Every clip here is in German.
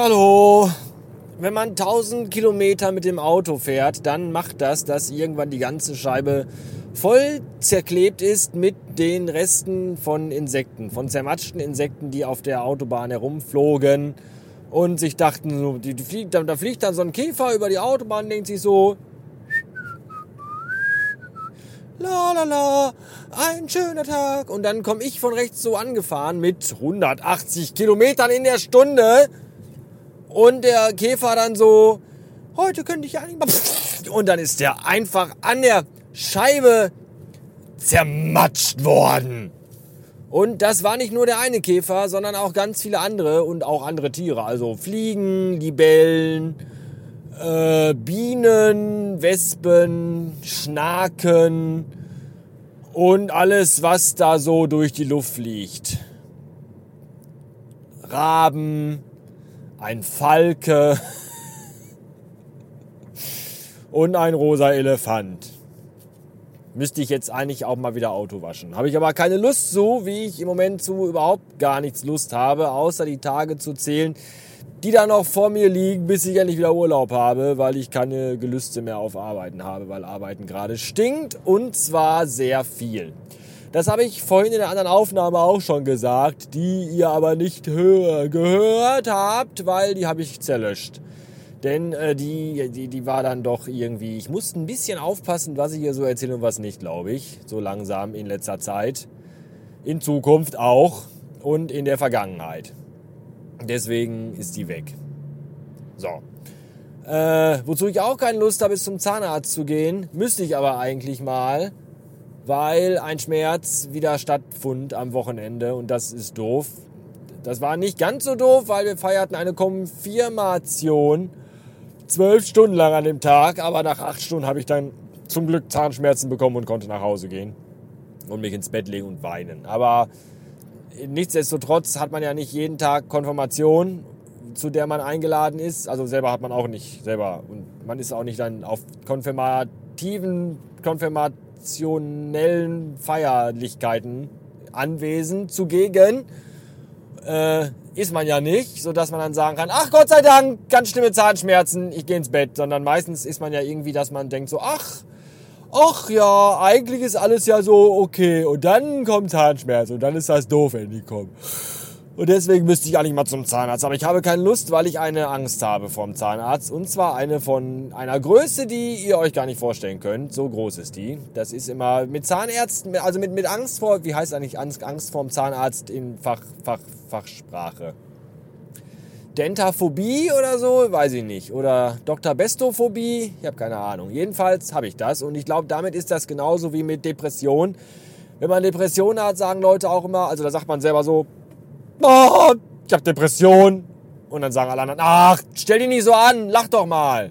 Hallo. Wenn man 1000 Kilometer mit dem Auto fährt, dann macht das, dass irgendwann die ganze Scheibe voll zerklebt ist mit den Resten von Insekten, von zermatschten Insekten, die auf der Autobahn herumflogen und sich dachten, so, die, die fliegt, da fliegt dann so ein Käfer über die Autobahn, denkt sich so, la la la, ein schöner Tag. Und dann komme ich von rechts so angefahren mit 180 Kilometern in der Stunde. Und der Käfer dann so, heute könnte ich ja nicht mal. Und dann ist der einfach an der Scheibe zermatscht worden. Und das war nicht nur der eine Käfer, sondern auch ganz viele andere und auch andere Tiere. Also Fliegen, Libellen, äh, Bienen, Wespen, Schnaken und alles, was da so durch die Luft fliegt. Raben, ein Falke und ein rosa Elefant. Müsste ich jetzt eigentlich auch mal wieder Auto waschen. Habe ich aber keine Lust zu, wie ich im Moment zu überhaupt gar nichts Lust habe, außer die Tage zu zählen, die da noch vor mir liegen, bis ich endlich wieder Urlaub habe, weil ich keine Gelüste mehr auf Arbeiten habe, weil Arbeiten gerade stinkt und zwar sehr viel. Das habe ich vorhin in der anderen Aufnahme auch schon gesagt, die ihr aber nicht hör gehört habt, weil die habe ich zerlöscht. Denn äh, die, die, die war dann doch irgendwie, ich musste ein bisschen aufpassen, was ich hier so erzähle und was nicht, glaube ich. So langsam in letzter Zeit. In Zukunft auch und in der Vergangenheit. Deswegen ist die weg. So. Äh, wozu ich auch keine Lust habe, ist zum Zahnarzt zu gehen. Müsste ich aber eigentlich mal, weil ein Schmerz wieder stattfand am Wochenende und das ist doof. Das war nicht ganz so doof, weil wir feierten eine Konfirmation zwölf Stunden lang an dem Tag, aber nach acht Stunden habe ich dann zum Glück Zahnschmerzen bekommen und konnte nach Hause gehen und mich ins Bett legen und weinen. Aber nichtsdestotrotz hat man ja nicht jeden Tag Konfirmation, zu der man eingeladen ist. Also selber hat man auch nicht selber. Und man ist auch nicht dann auf konfirmativen, konfirmationellen Feierlichkeiten anwesend, zugegen. Äh, ist man ja nicht, sodass man dann sagen kann, ach Gott sei Dank, ganz schlimme Zahnschmerzen, ich gehe ins Bett. Sondern meistens ist man ja irgendwie, dass man denkt so, ach, ach ja, eigentlich ist alles ja so okay. Und dann kommt Zahnschmerz und dann ist das doof, wenn die kommen. Und deswegen müsste ich eigentlich mal zum Zahnarzt. Aber ich habe keine Lust, weil ich eine Angst habe vom Zahnarzt. Und zwar eine von einer Größe, die ihr euch gar nicht vorstellen könnt. So groß ist die. Das ist immer mit Zahnärzten, also mit, mit Angst vor, wie heißt eigentlich Angst, Angst vorm Zahnarzt in Fach, Fach, Fachsprache? Dentaphobie oder so, weiß ich nicht. Oder Dr. Bestophobie, ich habe keine Ahnung. Jedenfalls habe ich das und ich glaube, damit ist das genauso wie mit Depression. Wenn man Depression hat, sagen Leute auch immer, also da sagt man selber so, oh, ich habe Depression. Und dann sagen alle anderen, ach, stell dich nicht so an, lach doch mal.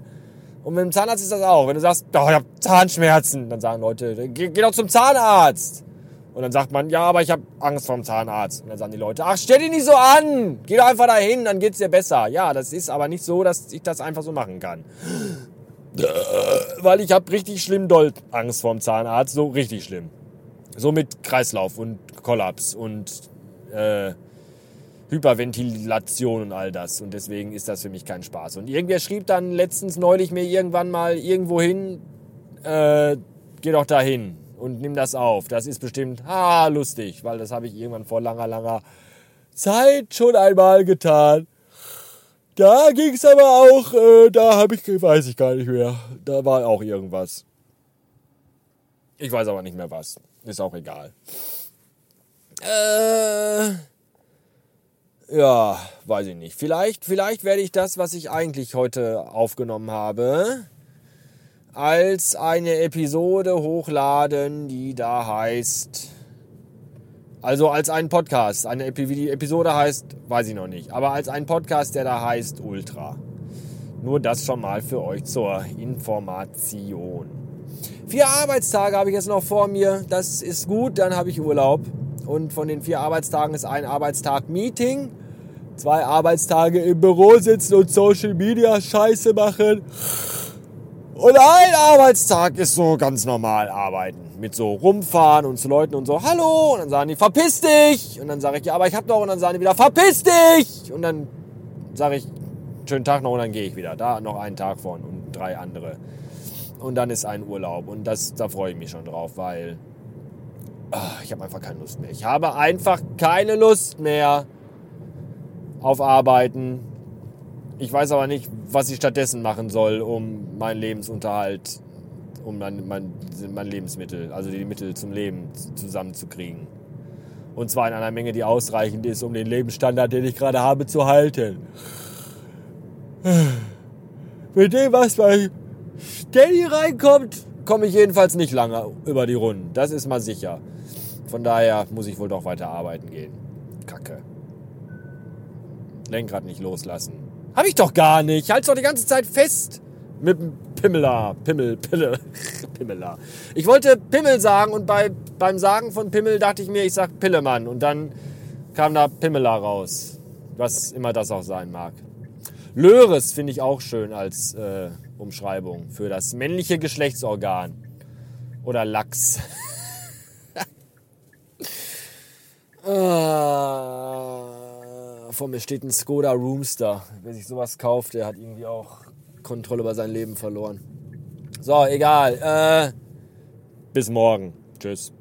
Und mit dem Zahnarzt ist das auch. Wenn du sagst, oh, ich habe Zahnschmerzen, dann sagen Leute, geh, geh doch zum Zahnarzt. Und dann sagt man, ja, aber ich habe Angst vor dem Zahnarzt. Und dann sagen die Leute, ach, stell dich nicht so an. Geh doch einfach dahin, dann geht's dir besser. Ja, das ist aber nicht so, dass ich das einfach so machen kann. Weil ich habe richtig schlimm doll Angst vor dem Zahnarzt. So richtig schlimm. So mit Kreislauf und Kollaps und äh, Hyperventilation und all das. Und deswegen ist das für mich kein Spaß. Und irgendwer schrieb dann letztens neulich mir irgendwann mal irgendwo hin, äh, geh doch dahin und nimm das auf. Das ist bestimmt ah, lustig, weil das habe ich irgendwann vor langer, langer Zeit schon einmal getan. Da ging es aber auch, äh, da habe ich, weiß ich gar nicht mehr. Da war auch irgendwas. Ich weiß aber nicht mehr was. Ist auch egal. Äh, ja, weiß ich nicht. Vielleicht, vielleicht werde ich das, was ich eigentlich heute aufgenommen habe, als eine Episode hochladen, die da heißt. Also als einen Podcast. Eine wie die Episode heißt, weiß ich noch nicht. Aber als einen Podcast, der da heißt Ultra. Nur das schon mal für euch zur Information. Vier Arbeitstage habe ich jetzt noch vor mir. Das ist gut, dann habe ich Urlaub. Und von den vier Arbeitstagen ist ein Arbeitstag Meeting, zwei Arbeitstage im Büro sitzen und Social Media Scheiße machen. Und ein Arbeitstag ist so ganz normal arbeiten. Mit so rumfahren und zu Leuten und so, hallo. Und dann sagen die, verpiss dich. Und dann sage ich, ja, aber ich hab doch. Und dann sagen die wieder, verpiss dich. Und dann sage ich, schönen Tag noch und dann gehe ich wieder. Da noch einen Tag von und drei andere. Und dann ist ein Urlaub. Und das, da freue ich mich schon drauf, weil ich habe einfach keine Lust mehr. Ich habe einfach keine Lust mehr auf Arbeiten. Ich weiß aber nicht, was ich stattdessen machen soll, um meinen Lebensunterhalt, um mein, mein, mein Lebensmittel, also die Mittel zum Leben zusammenzukriegen. Und zwar in einer Menge, die ausreichend ist, um den Lebensstandard, den ich gerade habe, zu halten. Mit dem, was bei Steady reinkommt, komme ich jedenfalls nicht lange über die Runden. Das ist mal sicher. Von daher muss ich wohl doch weiter arbeiten gehen. Kacke. Lenkrad nicht loslassen. Hab ich doch gar nicht. Halt's doch die ganze Zeit fest. Mit dem Pimmela. Pimmel, Pille. Pimmela. Ich wollte Pimmel sagen und bei, beim Sagen von Pimmel dachte ich mir, ich sag Pillemann. Und dann kam da Pimmela raus. Was immer das auch sein mag. Löres finde ich auch schön als äh, Umschreibung für das männliche Geschlechtsorgan. Oder Lachs. ah, vor mir steht ein Skoda Roomster. Wer sich sowas kauft, der hat irgendwie auch Kontrolle über sein Leben verloren. So, egal. Äh, bis morgen. Tschüss.